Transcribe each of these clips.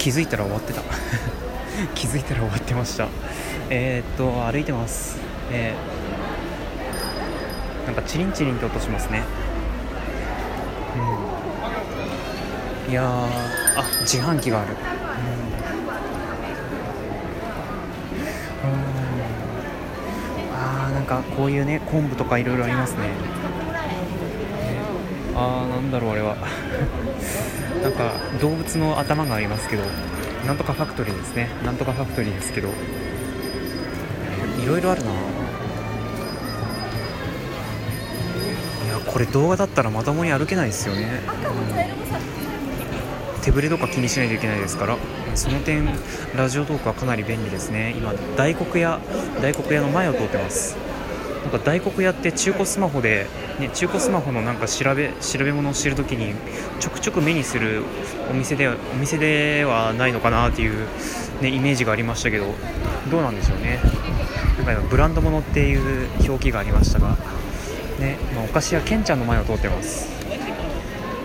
気づいたら終わってた。気づいたら終わってました。えー、っと歩いてます。えー、なんかチリンチリンと音しますね。うん。いやあ自販機がある。うん。あーなんかこういうね昆布とかいろいろありますねね。あーなんだろうあれは。なんか動物の頭がありますけどなんとかファクトリーですね。なんとかファクトリーですけど。いろいろあるな。いやこれ動画だったらまともに歩けないですよね、うん、手ぶれとか気にしないといけないですから。その点ラジオトークはかなり便利ですね。今大黒屋大黒屋の前を通ってます。なんか大黒屋って中古スマホで、ね、中古スマホのなんか調べ調べ物をしてるときにちょくちょく目にするお店でお店ではないのかなっていう、ね、イメージがありましたけどどうなんでしょうね。なんかブランド物っていう表記がありましたが、ねまあ、お菓子屋ケンちゃんの前を通ってます、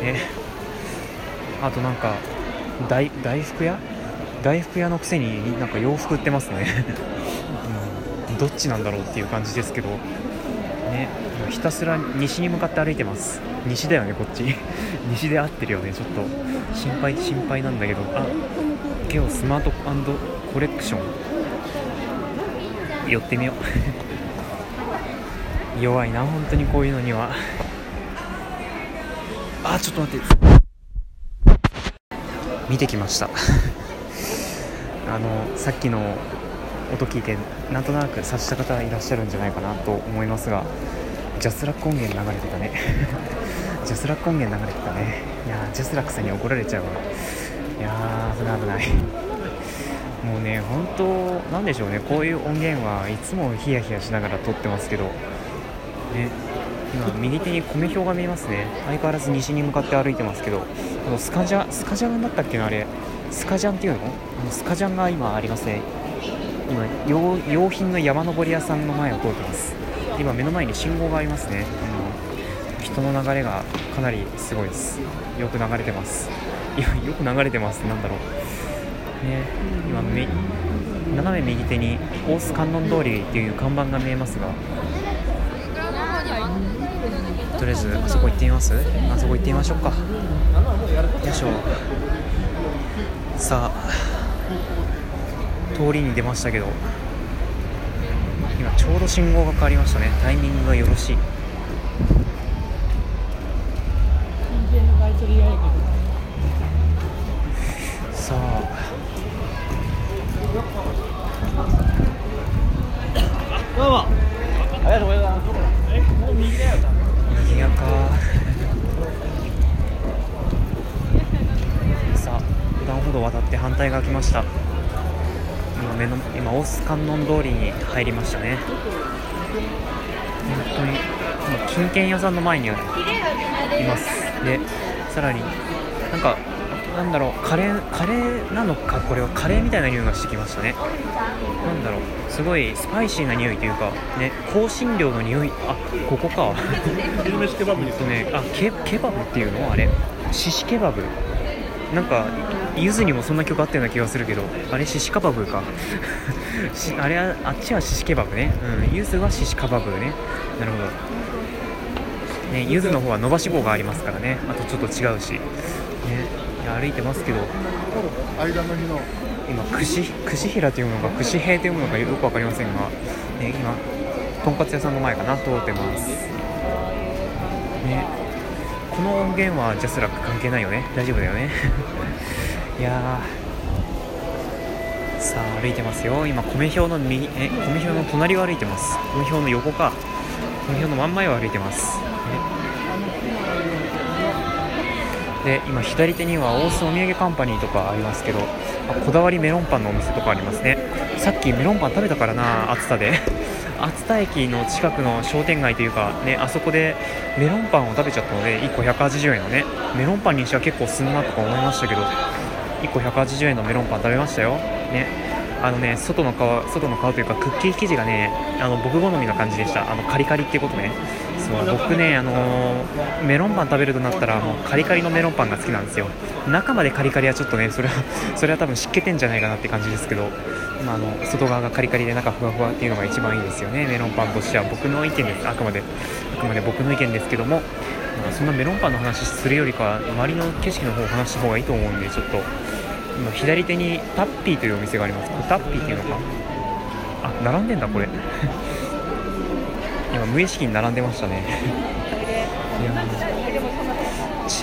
ね、あとなんか大大福屋？大福屋のくせになんか洋服売ってますね。どっちなんだろうっていう感じですけど、ね、ひたすら西に向かって歩いてます。西だよねこっち。西で合ってるよね。ちょっと心配心配なんだけど。あケオスマートコレクション。寄ってみよう。弱いな本当にこういうのには。あちょっと待って。見てきました。あのさっきの音聞いてなんとなく察した方いらっしゃるんじゃないかなと思いますがジャスラック音源流れてたね。ジャスラック音源流れてたね。いやジャスラックさんに怒られちゃうわ。いやー危ない危ない。もうね本当なんでしょうね。こういう音源はいつもヒヤヒヤしながら撮ってますけど。ね。今右手にコメ兵が見えますね。相変わらず西に向かって歩いてますけど。あのスカジャンスカジャンだったっけなあれ。スカジャンっていうの？あのスカジャンが今ありますね今用品の山登り屋さんの前を通ってます。今目の前に信号がありますね、うん、人の流れがかなりすごいです。よく流れてます。いやよく流れてます。なんだろう。ね今斜め右手に大須観音通りっていう看板が見えますが。とりあえずあそこ行ってみます？あそこ行ってみましょうか。よいしょ。さあ通りに出ましたけど今ちょうど信号が変わりましたね。タイミングがよろしい。さあ。どうもありがとうございますえもう右だよ右側か。さあ横断歩道渡って反対側来ました。目の今大須観音通りに入りましたね。本当に今金券屋さんの前にいます。でさらになんかなんだろうカレーカレーなのかこれはカレーみたいな匂いがしてきましたね。なんだろうすごいスパイシーな匂いというかね香辛料の匂いあここか。昼飯ケバブにとねあケケバブっていうの？あれ？シシケバブ。なんかゆずにもそんな曲あったような気がするけどあれシシカバブか。あれはあっちはシシケバブね。うん。ゆずはシシカバブね。なるほど。ねゆずの方は伸ばし棒がありますからね。あとちょっと違うし。ね。歩いてますけど。間の日の。今串串平というのか串平というのかよく分かりませんが、ね、今とんかつ屋さんの前かな。通ってます。ね。この音源はジャスラック関係ないよね。大丈夫だよね いやさあ歩いてますよ。今米表の右え米表の隣を歩いてます。米表の横か。米表の真ん前を歩いてます。で今左手には大須お土産カンパニーとかありますけどこだわりメロンパンのお店とかありますね。さっきメロンパン食べたからな暑さで。熱田駅の近くの商店街というか、ね、あそこでメロンパンを食べちゃったので1個180円のねメロンパンにしては結構すんなとか思いましたけど1個180円のメロンパン食べましたよ、ね、あのね外の皮外の皮というかクッキー生地がねあの僕好みな感じでした。あのカリカリっていうことね。そう僕ね、あのーメロンパン食べるとなったらもうカリカリのメロンパンが好きなんですよ。中までカリカリはちょっとねそれは それは多分湿気てんじゃないかなって感じですけど、まあ、あの外側がカリカリで中ふわふわっていうのが一番いいですよね。メロンパンとしては僕の意見です。あくまであくまで僕の意見ですけども、そんなメロンパンの話するよりかは周りの景色の方を話した方がいいと思うんでちょっと今左手にタッピーというお店があります。タッピーっていうのか？あ並んでんだこれ。今無意識に並んでましたね。いや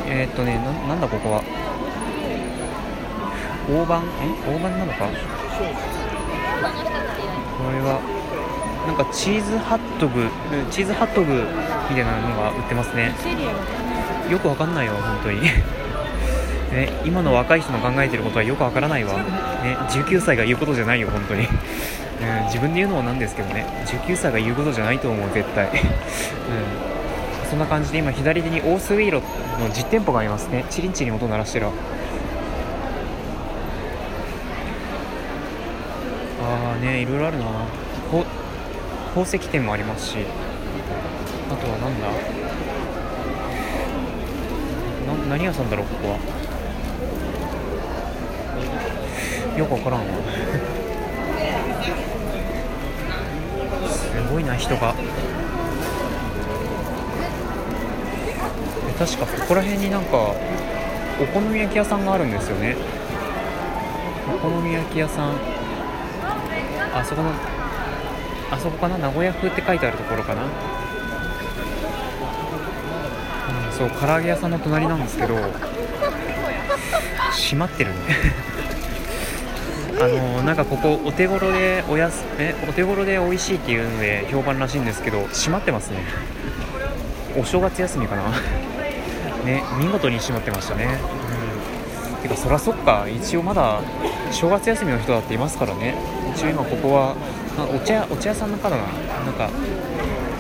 えーっとねななんだここは？大判？え？大判なのか？これはなんかチーズハットグえチーズハットグみたいなのが売ってますね。よくわかんないわ本当に。ね、今の若い人の考えてることはよくわからないわ、ね、19歳が言うことじゃないよ本当に、うん、自分で言うのもなんですけどね。19歳が言うことじゃないと思う絶対、うん、そんな感じで今左手にオースウィーロの実店舗がありますね。チリンチリン音鳴らしてるああねいろいろあるな。宝石店もありますし。あとはなんだ？な何屋さんだろうここは。よくわからんわ。すごいな人が。確かここら辺になんかお好み焼き屋さんがあるんですよね。お好み焼き屋さん。あそこのあそこかな？名古屋風って書いてあるところかな、うん、そう唐揚げ屋さんの隣なんですけど閉まってるね。あのなんかここお手頃でおやすえお手頃で美味しいっていうので評判らしいんですけど閉まってますね。お正月休みかな？ね見事に閉まってましたね。うん。てかそらそっか。一応まだ正月休みの人だっていますからね。一応今ここはあお茶屋お茶屋さんのかな。なんか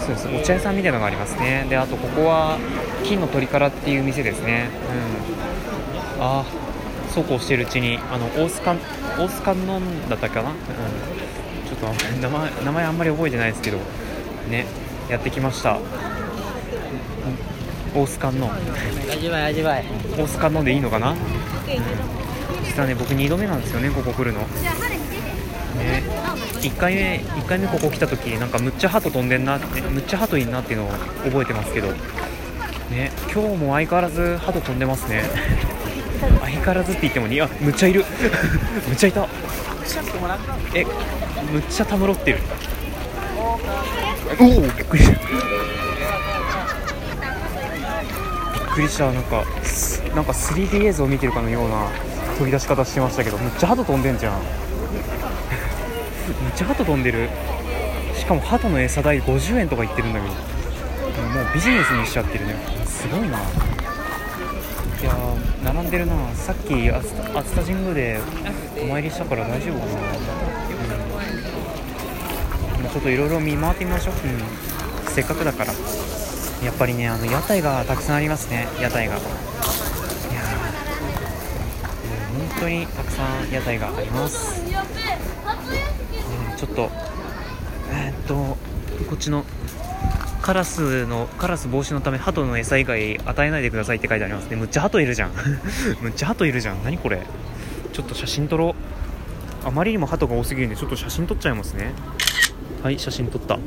そうです。お茶屋さんみたいなのがありますね。であとここは金の鳥からっていう店ですね。うん。ああそうこうしてるうちにあの大須観大須観音だったかな、うん、ちょっと名前名前あんまり覚えてないですけどねやってきました。大須観音。味わい味わい。大須観音でいいのかな？実はね僕2度目なんですよねここ来るのね。1回目1回目ここ来た時なんかむっちゃ鳩飛んでんなってむっちゃ鳩いんなっていうのを覚えてますけど。ね今日も相変わらず鳩飛んでますね。相変わらずって言ってもにあむっちゃいる。むっちゃいた。えむっちゃたむろってる。おおびっくりした。びっくりした。なんかすなんか 3D 映像を見てるかのような飛び出し方してましたけどむっちゃ鳩飛んでんじゃんむっちゃ鳩飛んでる。しかも鳩の餌代50円とか言ってるんだけど。もうビジネスにしちゃってるね。すごいな。いやー並んでるな。さっき熱田神宮でお参りしたから大丈夫かな、うん、ちょっといろいろ見回ってみましょう、うん、せっかくだから。やっぱりねあの屋台がたくさんありますね。屋台が。いやー。うん本当にたくさん屋台があります、ちょっとえーっとこっちのカラスのカラス防止のため鳩の餌以外与えないでくださいって書いてありますね。むっちゃ鳩いるじゃん。むっちゃ鳩いるじゃん。何これ。ちょっと写真撮ろう。あまりにも鳩が多すぎるんでちょっと写真撮っちゃいますね。はい写真撮った。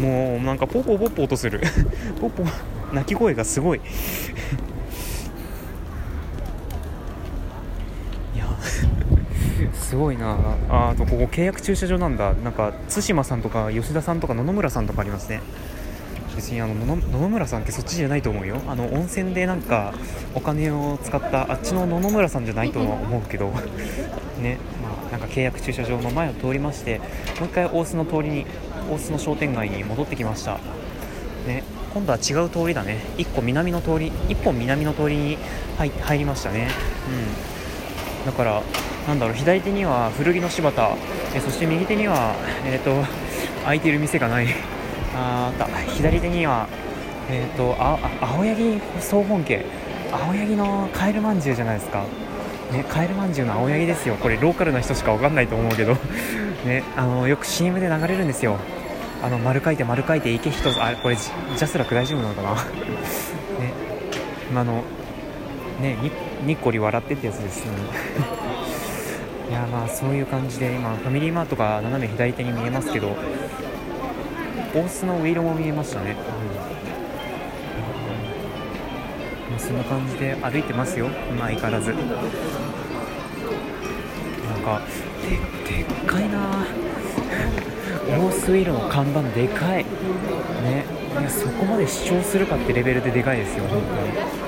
もうなんかポポポポ音する。ポポ鳴き声がすごい。いや。すごいな。ああとここ契約駐車場なんだ。なんか対馬さんとか吉田さんとか野々村さんとかありますね。別にあの野々村さんってそっちじゃないと思うよ。あの温泉でなんかお金を使ったあっちの野々村さんじゃないとは思うけど。ね。まあなんか契約駐車場の前を通りましてもう一回大須の通りに大須の商店街に戻ってきました。ね。今度は違う通りだね。一個南の通り一本南の通りに入入りましたね。うん。だからなんだろう左手には古着の柴田えそして右手にはえっ、と開いている店がない。ああた。左手にはえっ、とあ青柳総本家。青柳のカエルまんじゅうじゃないですか。ねカエルまんじゅうの青柳ですよ。これローカルな人しかわかんないと思うけど。ねあのよく CM で流れるんですよ。あの丸書いて丸書いて池一つ。あこれジャスラック大丈夫なのかな？ね。あのねににっこり笑ってってやつですね、いやまあそういう感じで今ファミリーマートが斜め左手に見えますけど大須のウイロも見えましたね、うん。まあそんな感じで歩いてますよ、まあ、相変わらず。なんかででっかいな。大須ウイロの看板でかい。ね。いやそこまで主張するかってレベルででかいですよ本当に。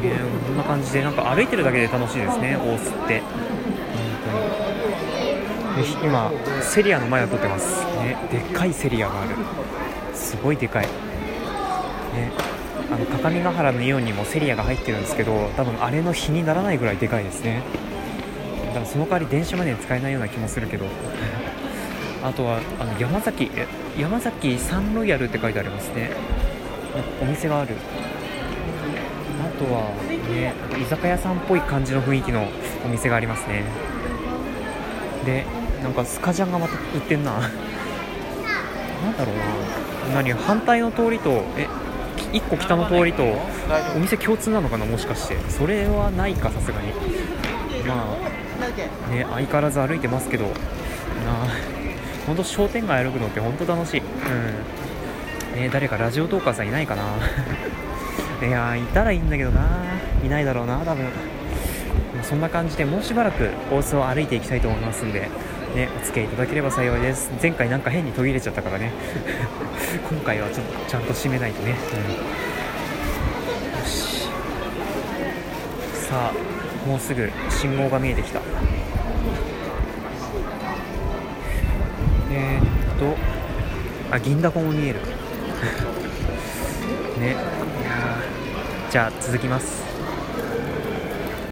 こんな感じでなんか歩いてるだけで楽しいですね大須って。本当に。今セリアの前を撮ってます。ねでっかいセリアがある。すごいでかい。ねあの各務原のイオンにもセリアが入ってるんですけど多分あれの比にならないぐらいでかいですね。だからその代わり電車までに使えないような気もするけど。あとはあの山崎山崎サンロイヤルって書いてありますね。お店がある。とはね居酒屋さんっぽい感じの雰囲気のお店がありますね。でなんかスカジャンがまた売ってんな。なんだろうな。何反対の通りとえ1個北の通りとお店共通なのかなもしかして。それはないかさすがに。まあね相変わらず歩いてますけど。なあ。本当商店街歩くのって本当楽しい。うん。ね誰かラジオトーカーさんいないかな。いやいたらいいんだけどな。いないだろうな多分。そんな感じでもうしばらく大須を歩いていきたいと思いますんで、ね、お付き合いいただければ幸いです。前回なんか変に途切れちゃったからね。今回はちょっとちゃんと締めないとね、うん、よし。さあもうすぐ信号が見えてきた。えー、っとあ銀だこも見える。ね。じゃあ続きます。